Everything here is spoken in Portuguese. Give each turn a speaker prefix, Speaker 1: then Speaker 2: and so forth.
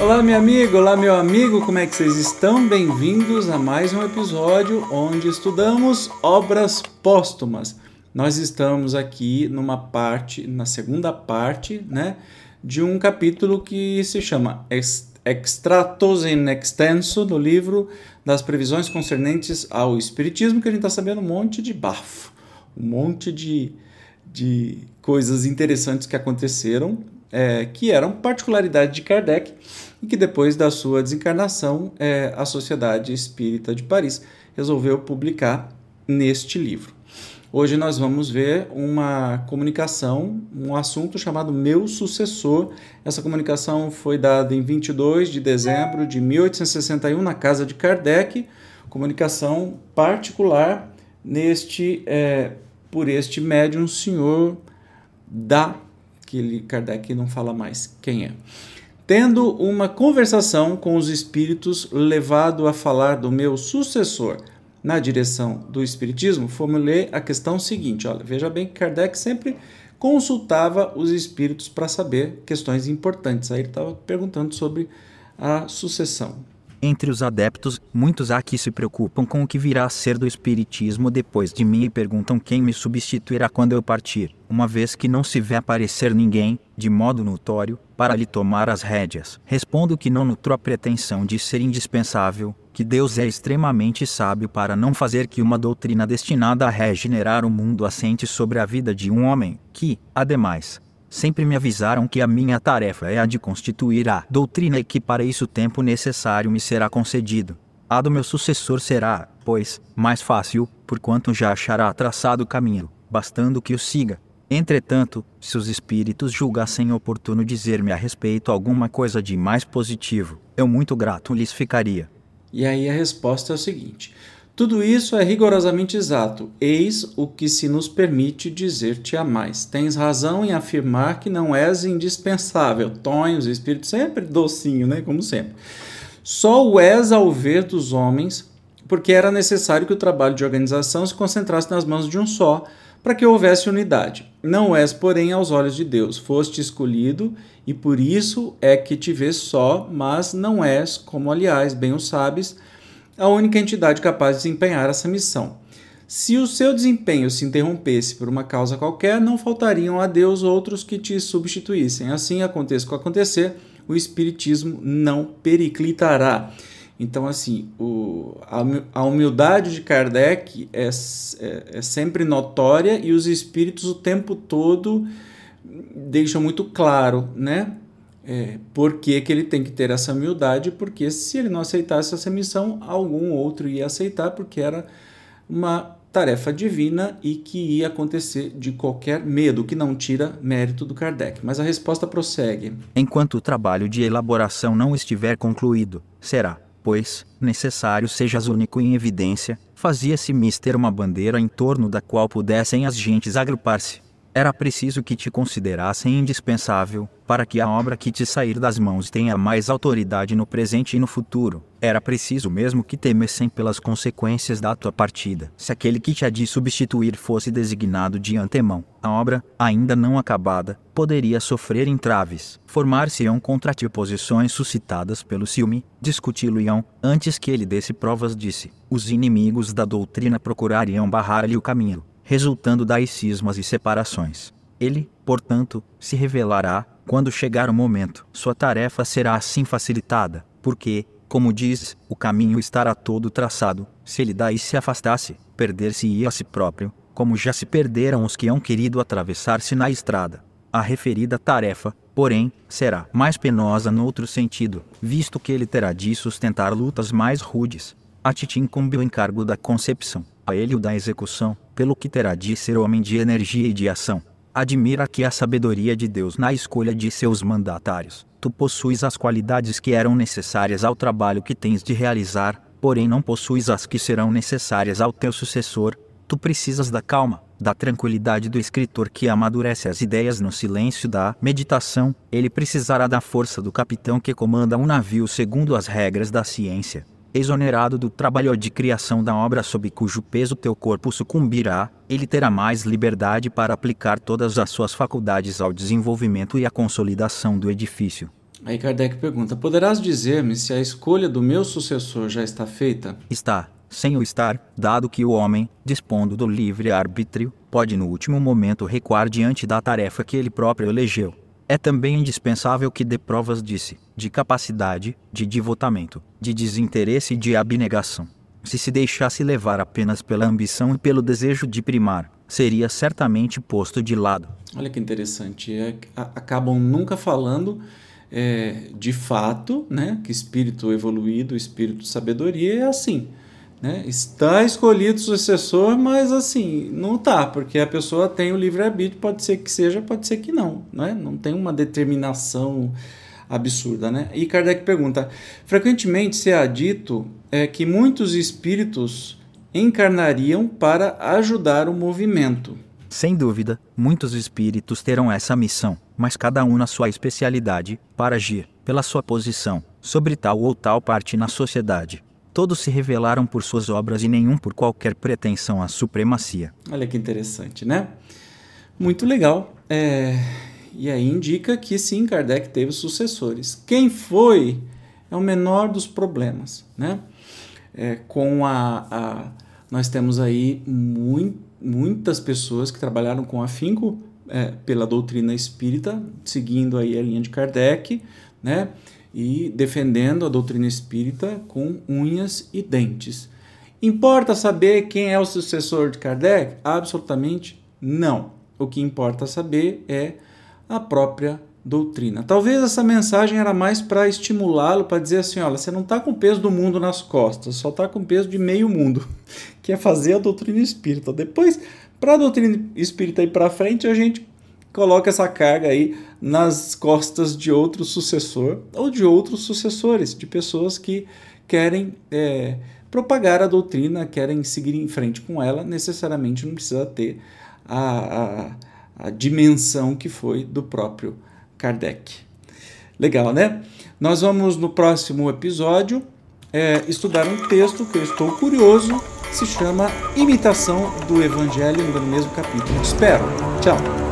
Speaker 1: Olá, minha amiga, olá, meu amigo, como é que vocês estão? Bem-vindos a mais um episódio onde estudamos obras póstumas. Nós estamos aqui numa parte, na segunda parte, né, de um capítulo que se chama Extratos in Extenso do livro das previsões concernentes ao Espiritismo, que a gente está sabendo um monte de bafo, um monte de, de coisas interessantes que aconteceram, é, que eram particularidade de Kardec e que depois da sua desencarnação, é, a Sociedade Espírita de Paris resolveu publicar neste livro. Hoje nós vamos ver uma comunicação, um assunto chamado Meu Sucessor. Essa comunicação foi dada em 22 de dezembro de 1861 na casa de Kardec, comunicação particular neste é, por este médium senhor da que ele, Kardec não fala mais quem é tendo uma conversação com os espíritos, levado a falar do meu sucessor na direção do espiritismo, formulei a questão seguinte: olha, veja bem que Kardec sempre consultava os espíritos para saber questões importantes. Aí ele estava perguntando sobre a sucessão.
Speaker 2: Entre os adeptos, muitos há que se preocupam com o que virá a ser do Espiritismo depois de mim e perguntam quem me substituirá quando eu partir, uma vez que não se vê aparecer ninguém, de modo notório, para lhe tomar as rédeas. Respondo que não nutro a pretensão de ser indispensável, que Deus é extremamente sábio para não fazer que uma doutrina destinada a regenerar o mundo assente sobre a vida de um homem, que, ademais, sempre me avisaram que a minha tarefa é a de constituir a doutrina e que para isso o tempo necessário me será concedido. A do meu sucessor será, pois, mais fácil, porquanto já achará traçado o caminho, bastando que o siga. Entretanto, se os espíritos julgassem oportuno dizer-me a respeito alguma coisa de mais positivo, eu muito grato lhes ficaria.
Speaker 1: E aí a resposta é o seguinte: tudo isso é rigorosamente exato. Eis o que se nos permite dizer-te a mais. Tens razão em afirmar que não és indispensável. Tonhos, espírito sempre docinho, né? Como sempre. Só o és ao ver dos homens, porque era necessário que o trabalho de organização se concentrasse nas mãos de um só, para que houvesse unidade. Não és, porém, aos olhos de Deus. Foste escolhido e por isso é que te vês só, mas não és, como aliás bem o sabes, a única entidade capaz de desempenhar essa missão. Se o seu desempenho se interrompesse por uma causa qualquer, não faltariam a Deus outros que te substituíssem. Assim aconteça o que acontecer, o Espiritismo não periclitará. Então, assim, o, a, humildade de Kardec é, é, é sempre notória e os espíritos o tempo todo deixam muito claro, né? É, por que, que ele tem que ter essa humildade? Porque se ele não aceitasse essa missão, algum outro ia aceitar, porque era uma tarefa divina e que ia acontecer de qualquer medo, que não tira mérito do Kardec. Mas a resposta prossegue.
Speaker 2: Enquanto o trabalho de elaboração não estiver concluído, será, pois, necessário sejas único em evidência, fazia-se mister uma bandeira em torno da qual pudessem as gentes agrupar-se era preciso que te considerassem indispensável, para que a obra que te sair das mãos tenha mais autoridade no presente e no futuro. Era preciso mesmo que temessem pelas consequências da tua partida. Se aquele que te há de substituir fosse designado de antemão, a obra, ainda não acabada, poderia sofrer entraves. Formar-se-ão contraposições suscitadas pelo ciúme, discuti-lo-iam, antes que ele desse provas disse. Os inimigos da doutrina procurariam barrar-lhe o caminho resultando das cismas e separações. Ele, portanto, se revelará quando chegar o momento. Sua tarefa será assim facilitada, porque, como diz, o caminho estará todo traçado. Se ele daí se afastasse, perder-se-ia a si próprio, como já se perderam os que hão querido atravessar-se na estrada. A referida tarefa, porém, será mais penosa no outro sentido, visto que ele terá de sustentar lutas mais rudes. A ti te incumbe o encargo da concepção, a ele o da execução, pelo que terá de ser homem de energia e de ação. Admira que a sabedoria de Deus na escolha de seus mandatários. Tu possuis as qualidades que eram necessárias ao trabalho que tens de realizar, porém não possuis as que serão necessárias ao teu sucessor. Tu precisas da calma, da tranquilidade do escritor que amadurece as ideias no silêncio da meditação. Ele precisará da força do capitão que comanda um navio segundo as regras da ciência. Exonerado do trabalho de criação da obra sob cujo peso teu corpo sucumbirá, ele terá mais liberdade para aplicar todas as suas faculdades ao desenvolvimento e à consolidação do edifício.
Speaker 1: Aí Kardec pergunta: Poderás dizer-me se a escolha do meu sucessor já está feita?
Speaker 2: Está, sem o estar, dado que o homem, dispondo do livre arbítrio, pode no último momento recuar diante da tarefa que ele próprio elegeu. É também indispensável que dê provas de de capacidade, de devotamento, de desinteresse e de abnegação. Se se deixasse levar apenas pela ambição e pelo desejo de primar, seria certamente posto de lado.
Speaker 1: Olha que interessante. É, acabam nunca falando é, de fato, né, que espírito evoluído, espírito de sabedoria é assim. Né? Está escolhido o sucessor, mas assim, não tá, porque a pessoa tem o livre-arbítrio, pode ser que seja, pode ser que não. Né? Não tem uma determinação absurda. Né? E Kardec pergunta: frequentemente se há dito é, que muitos espíritos encarnariam para ajudar o movimento.
Speaker 2: Sem dúvida, muitos espíritos terão essa missão, mas cada um na sua especialidade, para agir, pela sua posição, sobre tal ou tal parte na sociedade. Todos se revelaram por suas obras e nenhum por qualquer pretensão à supremacia.
Speaker 1: Olha que interessante, né? Muito legal. É... E aí indica que sim, Kardec teve sucessores. Quem foi é o menor dos problemas, né? É, com a, a, nós temos aí muitas pessoas que trabalharam com afinco é, pela doutrina espírita, seguindo aí a linha de Kardec, né? E defendendo a doutrina espírita com unhas e dentes. Importa saber quem é o sucessor de Kardec? Absolutamente não. O que importa saber é a própria doutrina. Talvez essa mensagem era mais para estimulá-lo, para dizer assim: olha, você não está com o peso do mundo nas costas, só está com o peso de meio mundo, que é fazer a doutrina espírita. Depois, para a doutrina espírita ir para frente, a gente coloca essa carga aí nas costas de outro sucessor ou de outros sucessores, de pessoas que querem é, propagar a doutrina, querem seguir em frente com ela, necessariamente não precisa ter a, a, a dimensão que foi do próprio Kardec. Legal, né? Nós vamos no próximo episódio é, estudar um texto que eu estou curioso, se chama Imitação do Evangelho, no mesmo capítulo. Te espero. Tchau.